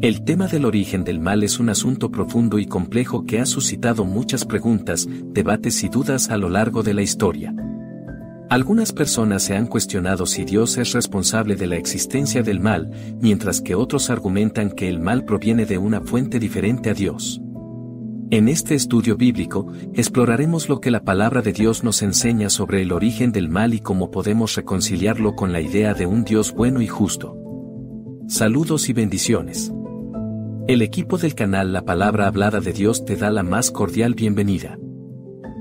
El tema del origen del mal es un asunto profundo y complejo que ha suscitado muchas preguntas, debates y dudas a lo largo de la historia. Algunas personas se han cuestionado si Dios es responsable de la existencia del mal, mientras que otros argumentan que el mal proviene de una fuente diferente a Dios. En este estudio bíblico, exploraremos lo que la palabra de Dios nos enseña sobre el origen del mal y cómo podemos reconciliarlo con la idea de un Dios bueno y justo. Saludos y bendiciones. El equipo del canal La Palabra Hablada de Dios te da la más cordial bienvenida.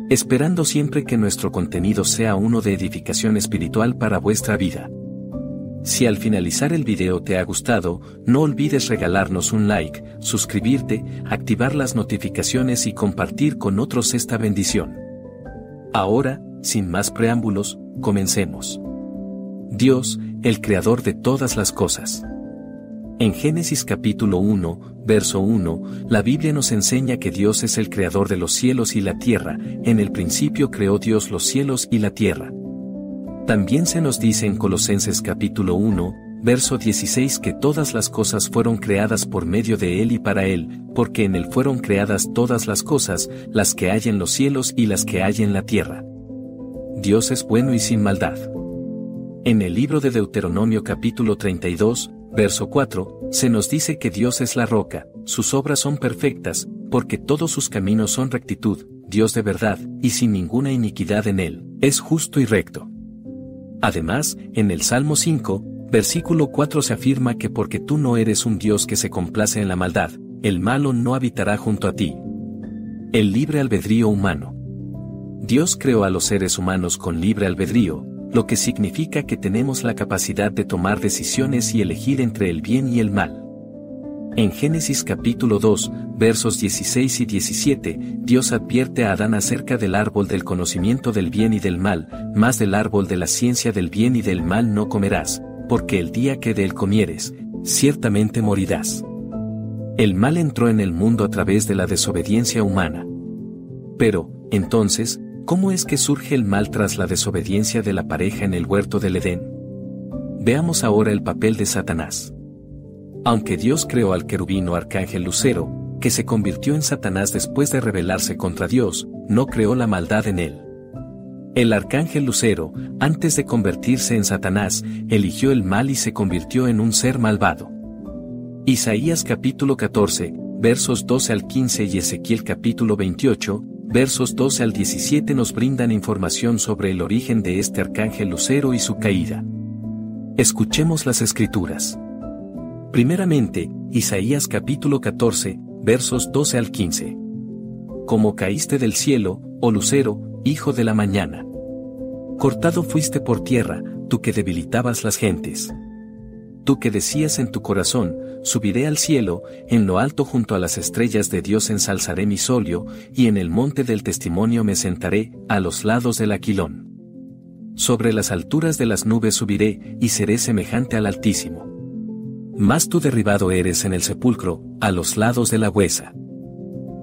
Esperando siempre que nuestro contenido sea uno de edificación espiritual para vuestra vida. Si al finalizar el video te ha gustado, no olvides regalarnos un like, suscribirte, activar las notificaciones y compartir con otros esta bendición. Ahora, sin más preámbulos, comencemos. Dios, el creador de todas las cosas. En Génesis capítulo 1, verso 1, la Biblia nos enseña que Dios es el creador de los cielos y la tierra, en el principio creó Dios los cielos y la tierra. También se nos dice en Colosenses capítulo 1, verso 16 que todas las cosas fueron creadas por medio de Él y para Él, porque en Él fueron creadas todas las cosas, las que hay en los cielos y las que hay en la tierra. Dios es bueno y sin maldad. En el libro de Deuteronomio capítulo 32, Verso 4, se nos dice que Dios es la roca, sus obras son perfectas, porque todos sus caminos son rectitud, Dios de verdad, y sin ninguna iniquidad en él, es justo y recto. Además, en el Salmo 5, versículo 4 se afirma que porque tú no eres un Dios que se complace en la maldad, el malo no habitará junto a ti. El libre albedrío humano. Dios creó a los seres humanos con libre albedrío, lo que significa que tenemos la capacidad de tomar decisiones y elegir entre el bien y el mal. En Génesis capítulo 2, versos 16 y 17, Dios advierte a Adán acerca del árbol del conocimiento del bien y del mal, más del árbol de la ciencia del bien y del mal no comerás, porque el día que de él comieres, ciertamente morirás. El mal entró en el mundo a través de la desobediencia humana. Pero, entonces, ¿Cómo es que surge el mal tras la desobediencia de la pareja en el huerto del Edén? Veamos ahora el papel de Satanás. Aunque Dios creó al querubino arcángel Lucero, que se convirtió en Satanás después de rebelarse contra Dios, no creó la maldad en él. El arcángel Lucero, antes de convertirse en Satanás, eligió el mal y se convirtió en un ser malvado. Isaías capítulo 14, versos 12 al 15 y Ezequiel capítulo 28, versos 12 al 17 nos brindan información sobre el origen de este arcángel lucero y su caída. Escuchemos las escrituras. Primeramente, Isaías capítulo 14, versos 12 al 15. Como caíste del cielo, oh lucero, hijo de la mañana. Cortado fuiste por tierra, tú que debilitabas las gentes. Tú que decías en tu corazón, subiré al cielo, en lo alto junto a las estrellas de Dios ensalzaré mi solio, y en el monte del testimonio me sentaré, a los lados del aquilón. sobre las alturas de las nubes subiré, y seré semejante al Altísimo. Más tú derribado eres en el sepulcro, a los lados de la huesa.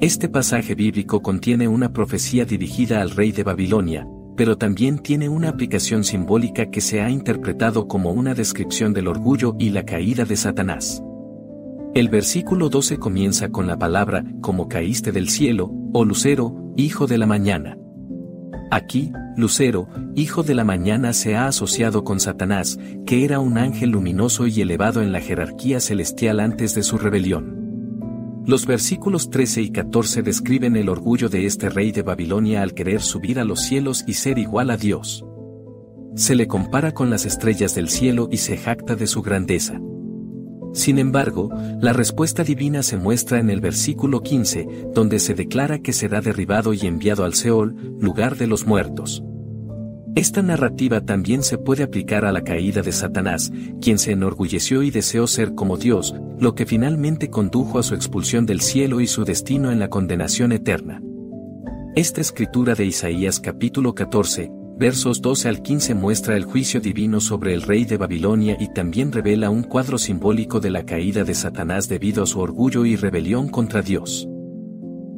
Este pasaje bíblico contiene una profecía dirigida al rey de Babilonia, pero también tiene una aplicación simbólica que se ha interpretado como una descripción del orgullo y la caída de Satanás. El versículo 12 comienza con la palabra, como caíste del cielo, o lucero, hijo de la mañana. Aquí, Lucero, hijo de la mañana se ha asociado con Satanás, que era un ángel luminoso y elevado en la jerarquía celestial antes de su rebelión. Los versículos 13 y 14 describen el orgullo de este rey de Babilonia al querer subir a los cielos y ser igual a Dios. Se le compara con las estrellas del cielo y se jacta de su grandeza. Sin embargo, la respuesta divina se muestra en el versículo 15, donde se declara que será derribado y enviado al Seol, lugar de los muertos. Esta narrativa también se puede aplicar a la caída de Satanás, quien se enorgulleció y deseó ser como Dios, lo que finalmente condujo a su expulsión del cielo y su destino en la condenación eterna. Esta escritura de Isaías capítulo 14, versos 12 al 15 muestra el juicio divino sobre el rey de Babilonia y también revela un cuadro simbólico de la caída de Satanás debido a su orgullo y rebelión contra Dios.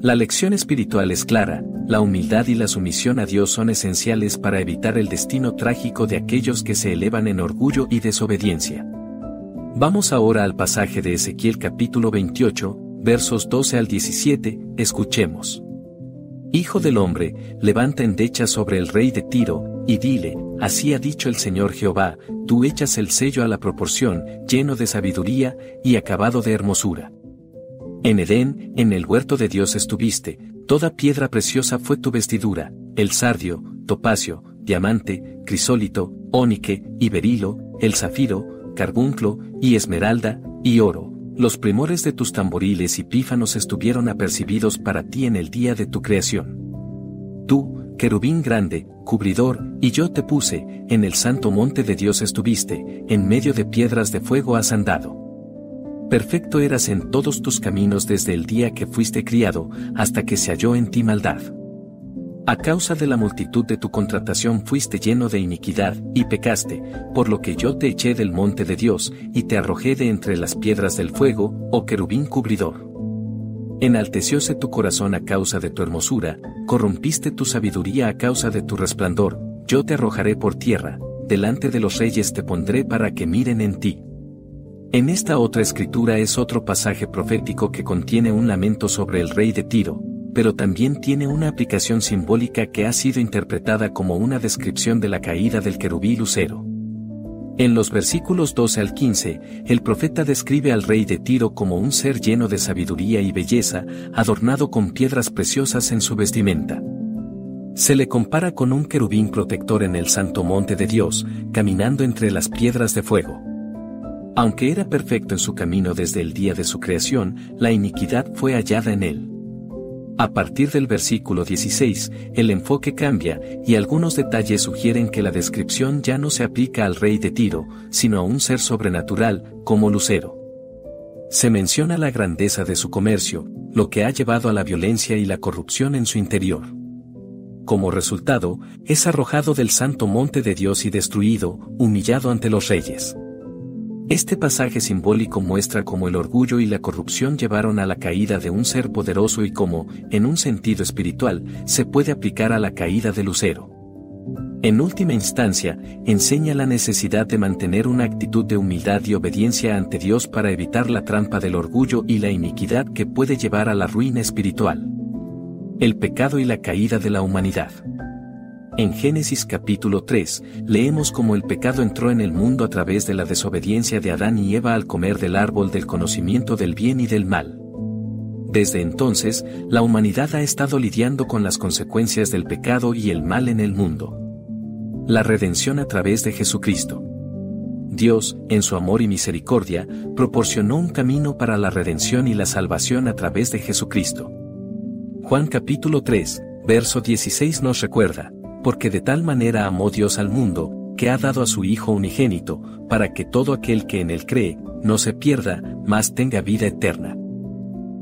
La lección espiritual es clara, la humildad y la sumisión a Dios son esenciales para evitar el destino trágico de aquellos que se elevan en orgullo y desobediencia. Vamos ahora al pasaje de Ezequiel capítulo 28, versos 12 al 17, escuchemos. Hijo del hombre, levanta endecha sobre el rey de Tiro, y dile, así ha dicho el Señor Jehová, tú echas el sello a la proporción, lleno de sabiduría, y acabado de hermosura. En Edén, en el huerto de Dios estuviste, toda piedra preciosa fue tu vestidura, el sardio, topacio, diamante, crisólito, ónique, y berilo, el zafiro, carbunclo, y esmeralda, y oro. Los primores de tus tamboriles y pífanos estuvieron apercibidos para ti en el día de tu creación. Tú, querubín grande, cubridor, y yo te puse, en el santo monte de Dios estuviste, en medio de piedras de fuego has andado. Perfecto eras en todos tus caminos desde el día que fuiste criado, hasta que se halló en ti maldad. A causa de la multitud de tu contratación fuiste lleno de iniquidad, y pecaste, por lo que yo te eché del monte de Dios, y te arrojé de entre las piedras del fuego, oh querubín cubridor. Enaltecióse tu corazón a causa de tu hermosura, corrompiste tu sabiduría a causa de tu resplandor, yo te arrojaré por tierra, delante de los reyes te pondré para que miren en ti. En esta otra escritura es otro pasaje profético que contiene un lamento sobre el rey de Tiro, pero también tiene una aplicación simbólica que ha sido interpretada como una descripción de la caída del querubí lucero. En los versículos 12 al 15, el profeta describe al rey de Tiro como un ser lleno de sabiduría y belleza, adornado con piedras preciosas en su vestimenta. Se le compara con un querubín protector en el santo monte de Dios, caminando entre las piedras de fuego. Aunque era perfecto en su camino desde el día de su creación, la iniquidad fue hallada en él. A partir del versículo 16, el enfoque cambia y algunos detalles sugieren que la descripción ya no se aplica al rey de Tiro, sino a un ser sobrenatural, como Lucero. Se menciona la grandeza de su comercio, lo que ha llevado a la violencia y la corrupción en su interior. Como resultado, es arrojado del santo monte de Dios y destruido, humillado ante los reyes. Este pasaje simbólico muestra cómo el orgullo y la corrupción llevaron a la caída de un ser poderoso y cómo, en un sentido espiritual, se puede aplicar a la caída de Lucero. En última instancia, enseña la necesidad de mantener una actitud de humildad y obediencia ante Dios para evitar la trampa del orgullo y la iniquidad que puede llevar a la ruina espiritual. El pecado y la caída de la humanidad. En Génesis capítulo 3, leemos cómo el pecado entró en el mundo a través de la desobediencia de Adán y Eva al comer del árbol del conocimiento del bien y del mal. Desde entonces, la humanidad ha estado lidiando con las consecuencias del pecado y el mal en el mundo. La redención a través de Jesucristo. Dios, en su amor y misericordia, proporcionó un camino para la redención y la salvación a través de Jesucristo. Juan capítulo 3, verso 16 nos recuerda, porque de tal manera amó Dios al mundo, que ha dado a su Hijo unigénito, para que todo aquel que en él cree, no se pierda, mas tenga vida eterna.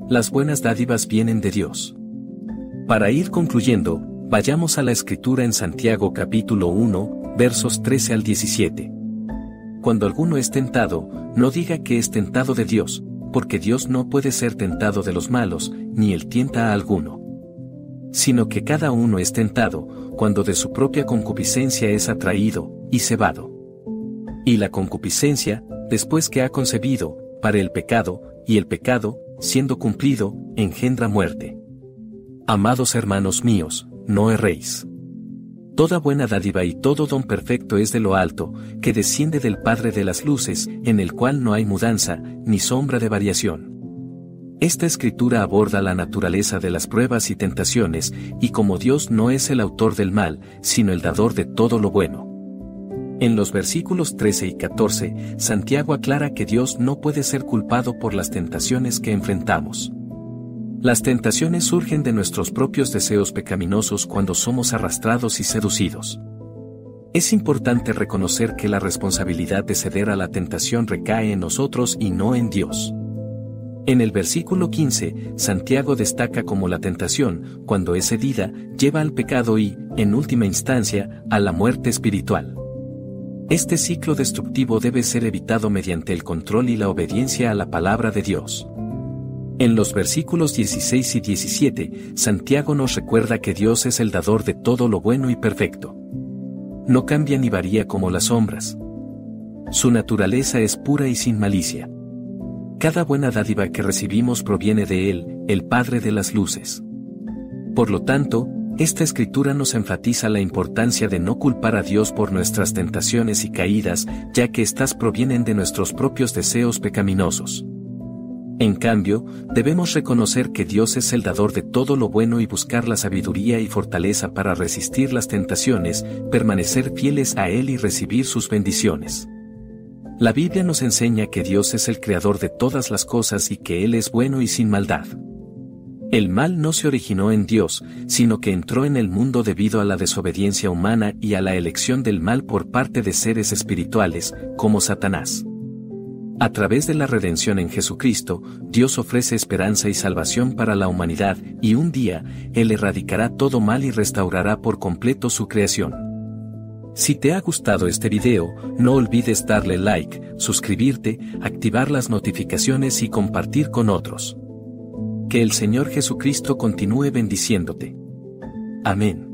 Las buenas dádivas vienen de Dios. Para ir concluyendo, vayamos a la escritura en Santiago capítulo 1, versos 13 al 17. Cuando alguno es tentado, no diga que es tentado de Dios, porque Dios no puede ser tentado de los malos, ni él tienta a alguno. Sino que cada uno es tentado, cuando de su propia concupiscencia es atraído, y cebado. Y la concupiscencia, después que ha concebido, para el pecado, y el pecado, siendo cumplido, engendra muerte. Amados hermanos míos, no erréis. Toda buena dádiva y todo don perfecto es de lo alto, que desciende del Padre de las Luces, en el cual no hay mudanza, ni sombra de variación. Esta escritura aborda la naturaleza de las pruebas y tentaciones, y como Dios no es el autor del mal, sino el dador de todo lo bueno. En los versículos 13 y 14, Santiago aclara que Dios no puede ser culpado por las tentaciones que enfrentamos. Las tentaciones surgen de nuestros propios deseos pecaminosos cuando somos arrastrados y seducidos. Es importante reconocer que la responsabilidad de ceder a la tentación recae en nosotros y no en Dios. En el versículo 15, Santiago destaca como la tentación, cuando es cedida, lleva al pecado y, en última instancia, a la muerte espiritual. Este ciclo destructivo debe ser evitado mediante el control y la obediencia a la palabra de Dios. En los versículos 16 y 17, Santiago nos recuerda que Dios es el dador de todo lo bueno y perfecto. No cambia ni varía como las sombras. Su naturaleza es pura y sin malicia. Cada buena dádiva que recibimos proviene de Él, el Padre de las Luces. Por lo tanto, esta escritura nos enfatiza la importancia de no culpar a Dios por nuestras tentaciones y caídas, ya que éstas provienen de nuestros propios deseos pecaminosos. En cambio, debemos reconocer que Dios es el dador de todo lo bueno y buscar la sabiduría y fortaleza para resistir las tentaciones, permanecer fieles a Él y recibir sus bendiciones. La Biblia nos enseña que Dios es el creador de todas las cosas y que Él es bueno y sin maldad. El mal no se originó en Dios, sino que entró en el mundo debido a la desobediencia humana y a la elección del mal por parte de seres espirituales, como Satanás. A través de la redención en Jesucristo, Dios ofrece esperanza y salvación para la humanidad, y un día, Él erradicará todo mal y restaurará por completo su creación. Si te ha gustado este video, no olvides darle like, suscribirte, activar las notificaciones y compartir con otros. Que el Señor Jesucristo continúe bendiciéndote. Amén.